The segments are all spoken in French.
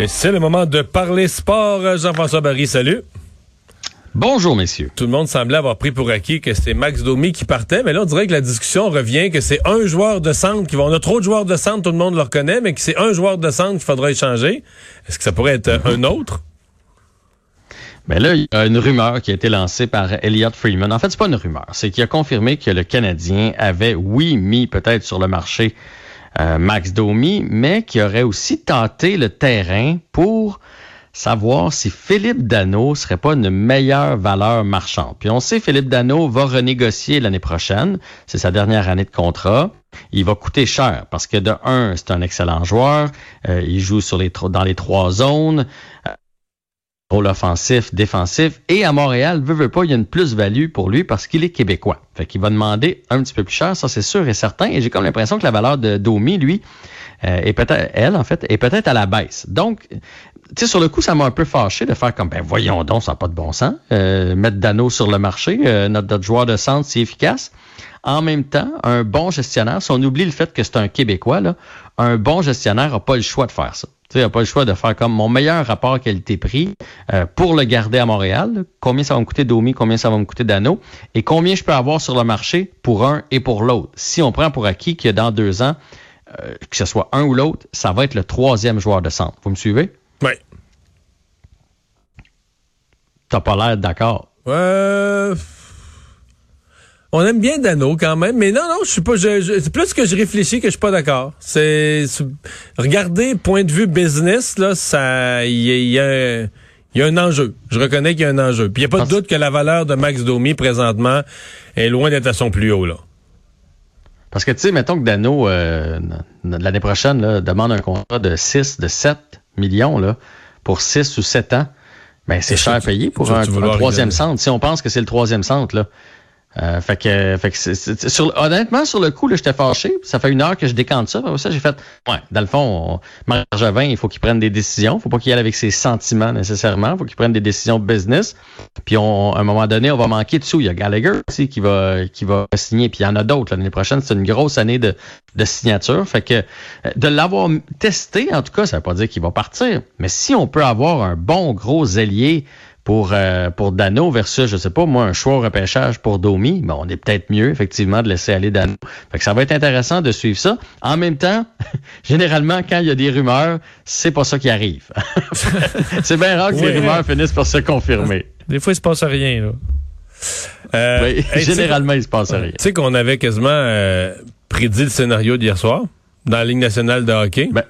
Et c'est le moment de parler sport. Jean-François Barry, salut. Bonjour, messieurs. Tout le monde semblait avoir pris pour acquis que c'était Max Domi qui partait, mais là, on dirait que la discussion revient que c'est un joueur de centre qui va. On a trop de joueurs de centre, tout le monde le reconnaît, mais que c'est un joueur de centre qu'il faudra échanger. Est-ce que ça pourrait être un autre? Mais là, il y a une rumeur qui a été lancée par Elliot Freeman. En fait, c'est pas une rumeur. C'est qu'il a confirmé que le Canadien avait, oui, mis peut-être sur le marché euh, Max Domi, mais qui aurait aussi tenté le terrain pour savoir si Philippe Dano serait pas une meilleure valeur marchande. Puis on sait Philippe Dano va renégocier l'année prochaine. C'est sa dernière année de contrat. Il va coûter cher parce que de un, c'est un excellent joueur. Euh, il joue dans les trois zones rôle offensif, défensif. Et à Montréal, veut, veut pas, il y a une plus-value pour lui parce qu'il est québécois. Fait qu'il va demander un petit peu plus cher, ça c'est sûr et certain. Et j'ai comme l'impression que la valeur de Domi, lui, euh, est peut-être, elle, en fait, est peut-être à la baisse. Donc, tu sais, sur le coup, ça m'a un peu fâché de faire comme, ben voyons donc, ça n'a pas de bon sens. Euh, mettre Dano sur le marché, euh, notre, notre joueur de centre, c'est efficace. En même temps, un bon gestionnaire, si on oublie le fait que c'est un Québécois, un bon gestionnaire n'a pas le choix de faire ça. Tu n'as pas le choix de faire comme mon meilleur rapport qualité-prix euh, pour le garder à Montréal. Combien ça va me coûter Domi, combien ça va me coûter Dano et combien je peux avoir sur le marché pour un et pour l'autre. Si on prend pour acquis que dans deux ans, euh, que ce soit un ou l'autre, ça va être le troisième joueur de centre. Vous me suivez? Oui. T'as pas l'air d'accord. Euh... On aime bien Dano quand même, mais non, non, je suis pas. Je, c'est plus que je réfléchis que je suis pas d'accord. C'est regardez point de vue business là, ça, il y, a, y a un enjeu. Je reconnais qu'il y a un enjeu. Puis il y a pas de doute que la valeur de Max Domi présentement est loin d'être à son plus haut là. Parce que tu sais, mettons que Dano euh, l'année prochaine là, demande un contrat de 6, de 7 millions là pour 6 ou 7 ans. Ben c'est cher payé pour un, un troisième centre. Si on pense que c'est le troisième centre là. Euh, fait que, fait que honnêtement, sur le coup, j'étais fâché. Ça fait une heure que je décante ça. J'ai fait, ouais, dans le fond, Margevin, il faut qu'il prenne des décisions. faut pas qu'il aille avec ses sentiments nécessairement. faut qu'il prenne des décisions business. Puis, on, à un moment donné, on va manquer de sous. Il y a Gallagher aussi qui va, qui va signer. Puis, il y en a d'autres. L'année prochaine, c'est une grosse année de, de signature. Fait que, de l'avoir testé, en tout cas, ça veut pas dire qu'il va partir. Mais si on peut avoir un bon gros ailier pour, euh, pour Dano versus, je sais pas, moi, un choix au repêchage pour Domi, ben, on est peut-être mieux, effectivement, de laisser aller Dano. Fait que ça va être intéressant de suivre ça. En même temps, généralement, quand il y a des rumeurs, c'est pas ça qui arrive. c'est bien rare que les rumeurs finissent par se confirmer. Des fois, il se passe rien, là. Euh, oui, généralement, il se passe rien. Tu sais qu'on avait quasiment euh, prédit le scénario d'hier soir dans la Ligue nationale de hockey. Ben,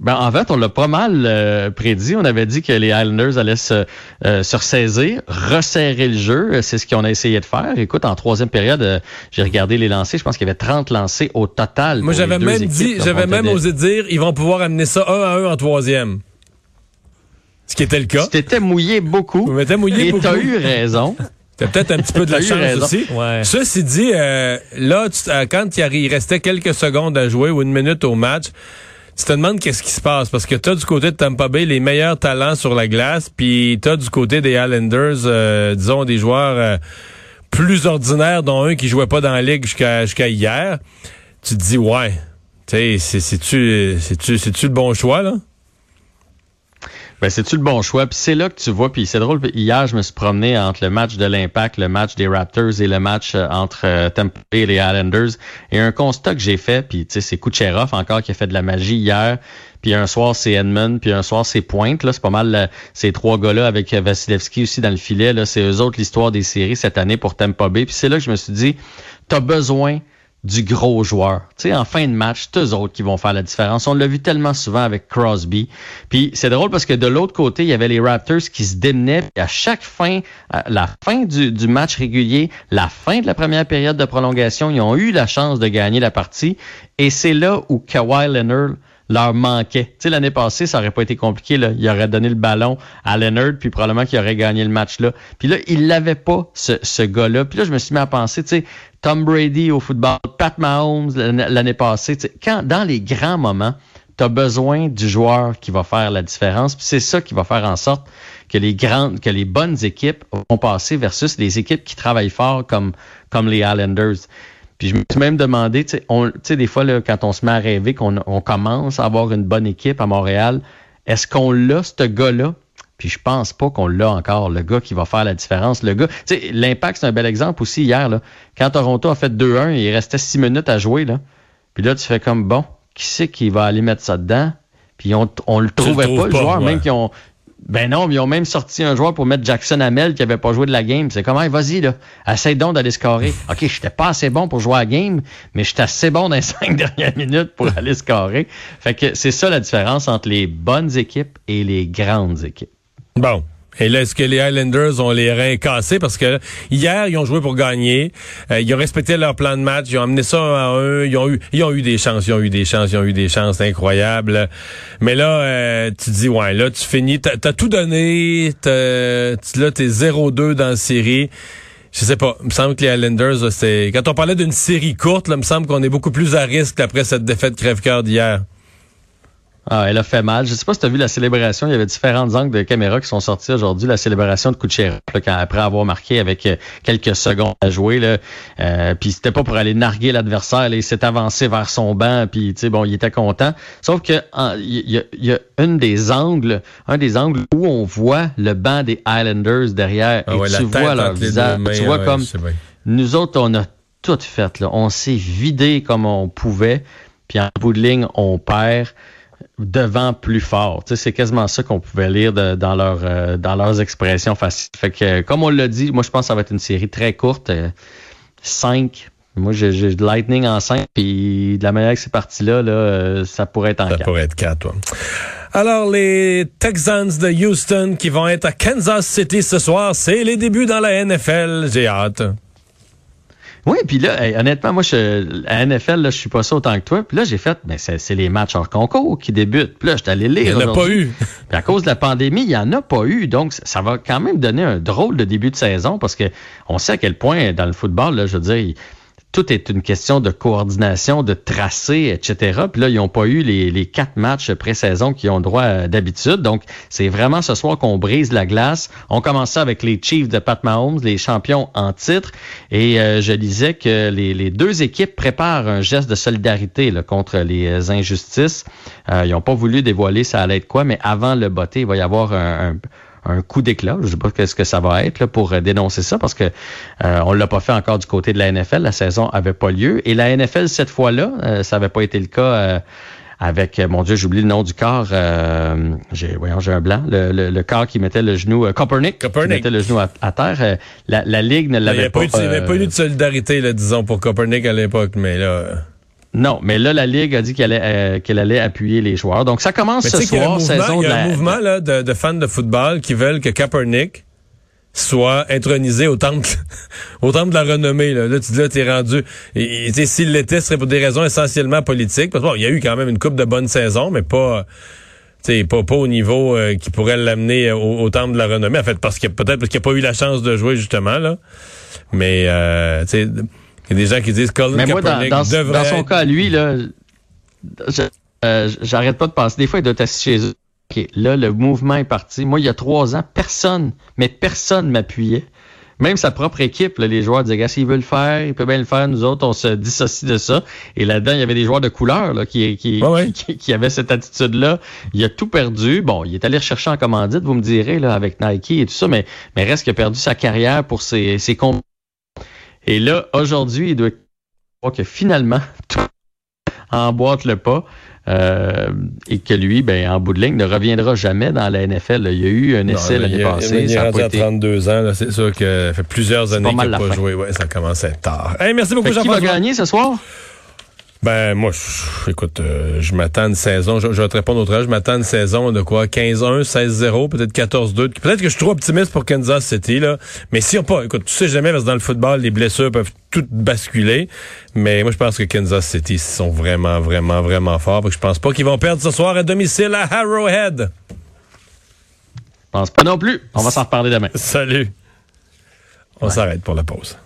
ben, en fait, on l'a pas mal euh, prédit. On avait dit que les Islanders allaient se, euh, se ressaisir, resserrer le jeu. C'est ce qu'on a essayé de faire. Écoute, en troisième période, euh, j'ai regardé les lancers. Je pense qu'il y avait 30 lancés au total. Moi, j'avais même dit, j'avais même osé dire, ils vont pouvoir amener ça un à un en troisième. Ce qui était le cas. C'était mouillé beaucoup. Vous m'étiez mouillé et beaucoup. t'as eu raison. T'as peut-être un petit peu de la chance aussi. Ouais. Ceci dit, là, tu, quand il restait quelques secondes à jouer ou une minute au match, tu te demandes qu'est-ce qui se passe parce que tu as du côté de Tampa Bay les meilleurs talents sur la glace, puis tu as du côté des Islanders, euh, disons des joueurs euh, plus ordinaires, dont un qui jouait pas dans la ligue jusqu'à jusqu'à hier. Tu te dis ouais, tu sais, c'est-tu le bon choix là? Ben, c'est-tu le bon choix? Puis c'est là que tu vois, puis c'est drôle, hier, je me suis promené entre le match de l'Impact, le match des Raptors et le match euh, entre euh, Tampa Bay et les Islanders. Et un constat que j'ai fait, puis tu sais, c'est Kucherov encore qui a fait de la magie hier. Puis un soir, c'est Edmund, puis un soir, c'est Pointe. C'est pas mal ces trois gars-là avec Vasilevski aussi dans le filet. C'est eux autres l'histoire des séries cette année pour Tampa Bay. Puis c'est là que je me suis dit, t'as besoin du gros joueur. Tu sais, en fin de match, c'est eux autres qui vont faire la différence. On l'a vu tellement souvent avec Crosby. Puis c'est drôle parce que de l'autre côté, il y avait les Raptors qui se démenaient. Puis à chaque fin, la fin du, match régulier, la fin de la première période de prolongation, ils ont eu la chance de gagner la partie. Et c'est là où Kawhi Leonard leur manquait. Tu sais, l'année passée, ça aurait pas été compliqué. Là. Il aurait donné le ballon à Leonard, puis probablement qu'il aurait gagné le match là. Puis là, il l'avait pas, ce, ce gars-là. Puis là, je me suis mis à penser, tu sais, Tom Brady au football, Pat Mahomes l'année passée. Quand, dans les grands moments, tu as besoin du joueur qui va faire la différence. C'est ça qui va faire en sorte que les grandes, que les bonnes équipes vont passer versus les équipes qui travaillent fort comme, comme les Islanders. Puis je me suis même demandé, tu sais, des fois, là, quand on se met à rêver qu'on on commence à avoir une bonne équipe à Montréal, est-ce qu'on l'a, ce gars-là? Puis je pense pas qu'on l'a encore, le gars qui va faire la différence. Le gars, tu sais, l'impact, c'est un bel exemple aussi hier, là. Quand Toronto a fait 2-1, il restait 6 minutes à jouer, là. Puis là, tu fais comme, bon, qui c'est qui va aller mettre ça dedans? Puis on, on le trouvait pas, le joueur, même qui ont, ben non, mais ils ont même sorti un joueur pour mettre Jackson Hamel qui avait pas joué de la game. C'est comment, vas-y, là, essaye donc d'aller scorer. OK, j'étais pas assez bon pour jouer à la game, mais j'étais assez bon dans les cinq dernières minutes pour aller scorer. Fait que c'est ça la différence entre les bonnes équipes et les grandes équipes. Bon. Et là, est-ce que les Highlanders ont les reins cassés? Parce que hier, ils ont joué pour gagner. Euh, ils ont respecté leur plan de match. Ils ont amené ça à un. Ils ont eu, ils ont eu des chances. Ils ont eu des chances. Ils ont eu des chances incroyables. Mais là, euh, tu dis, ouais, là, tu finis. T'as as tout donné. T'as, là, t'es 0-2 dans la série. Je sais pas. Il me semble que les Highlanders, c'est. Quand on parlait d'une série courte, là, il me semble qu'on est beaucoup plus à risque après cette défaite crève-cœur d'hier. Ah, elle a fait mal. Je sais pas si tu as vu la célébration. Il y avait différents angles de caméra qui sont sortis aujourd'hui. La célébration de Kucherov, après avoir marqué avec euh, quelques secondes à jouer. Là, euh, puis c'était pas pour aller narguer l'adversaire. Il s'est avancé vers son banc. Puis tu sais, bon, il était content. Sauf que il y, a, une des angles, un des angles où on voit le banc des Islanders derrière ah et tu vois leur visage. tu vois comme nous autres, on a tout fait. Là. On s'est vidé comme on pouvait. Puis en bout de ligne, on perd devant plus fort. Tu sais, c'est quasiment ça qu'on pouvait lire dans, leur, euh, dans leurs expressions faciles. Fait que, comme on l'a dit, moi, je pense que ça va être une série très courte. Euh, cinq. Moi, j'ai de Lightning en cinq. Puis de la manière que c'est parti là, là euh, ça pourrait être en ça quatre. Ça pourrait être quatre, toi. Alors, les Texans de Houston qui vont être à Kansas City ce soir, c'est les débuts dans la NFL. J'ai hâte. Oui, puis là, honnêtement, moi, je, à NFL, là, je suis pas ça autant que toi. Puis là, j'ai fait, mais ben, c'est les matchs hors concours qui débutent. Puis là, je suis allé lire. Il n'y en a pas eu. Puis à cause de la pandémie, il n'y en a pas eu. Donc, ça va quand même donner un drôle de début de saison parce que on sait à quel point, dans le football, là, je veux dire, tout est une question de coordination, de tracé, etc. Puis là, ils n'ont pas eu les, quatre matchs pré-saison qui ont droit euh, d'habitude. Donc, c'est vraiment ce soir qu'on brise la glace. On commence avec les Chiefs de Pat Mahomes, les champions en titre. Et euh, je disais que les, deux équipes préparent un geste de solidarité contre les euh, injustices. ils n'ont pas voulu dévoiler ça allait être quoi, mais avant le botté, il va y avoir un un coup d'éclat. Je ne sais pas ce que ça va être là, pour euh, dénoncer ça parce que euh, on l'a pas fait encore du côté de la NFL. La saison avait pas lieu. Et la NFL, cette fois-là, euh, ça avait pas été le cas avec, mon Dieu, j'oublie le nom du corps. j'ai, voyons, j'ai un blanc. Le, le, corps qui mettait le genou, Copernic, Copernic, qui mettait le genou à, terre. La, la, ligue ne l'avait pas. Il n'y avait pas eu de solidarité, là, disons, pour Copernic à l'époque, mais là. Non, mais là, la Ligue a dit qu'elle allait, euh, qu'elle allait appuyer les joueurs. Donc, ça commence ce soir, saison Il y a un mouvement là, de, de, fans de football qui veulent que Kaepernick soit intronisé au temple, au temple de la renommée. Là, là tu dis, là, t'es rendu... Et, s'il l'était, ce serait pour des raisons essentiellement politiques. Parce que bon, il y a eu quand même une coupe de bonnes saisons, mais pas... pas, pas au niveau euh, qui pourrait l'amener au, au, temple de la renommée. En fait, parce que peut-être parce qu'il n'a pas eu la chance de jouer, justement, là. Mais, euh, il y a des gens qui disent Colin Mais moi, dans, dans, son cas, lui, là, euh, j'arrête pas de penser. Des fois, il doit être assis chez eux. OK, là, le mouvement est parti. Moi, il y a trois ans, personne, mais personne m'appuyait. Même sa propre équipe, les joueurs disaient, s'il veut le faire, il peut bien le faire. Nous autres, on se dissocie de ça. Et là-dedans, il y avait des joueurs de couleur là, qui, qui, qui, avaient cette attitude-là. Il a tout perdu. Bon, il est allé rechercher en commandite, vous me direz, là, avec Nike et tout ça, mais, mais reste qu'il a perdu sa carrière pour ses, ses et là, aujourd'hui, il doit croire que finalement, tout emboîte le pas. Euh, et que lui, ben, en bout de ligne, ne reviendra jamais dans la NFL. Il y a eu un essai l'année passée. Il est rendu à 32 ans. C'est sûr que ça fait plusieurs années qu'il n'a pas joué. Ouais, ça commence à être tard. merci beaucoup, Jean-François. Qui va gagner ce soir? Ben, moi, je, écoute, euh, je m'attends une saison, je, je vais te répondre autrement, je m'attends une saison de quoi, 15-1, 16-0, peut-être 14-2. Peut-être que je suis trop optimiste pour Kansas City, là. Mais si on pas, écoute, tu sais jamais, parce que dans le football, les blessures peuvent toutes basculer. Mais moi, je pense que Kansas City sont vraiment, vraiment, vraiment forts. que je pense pas qu'ils vont perdre ce soir à domicile à Arrowhead. Je pense pas non plus. On va s'en reparler demain. Salut. On s'arrête pour la pause.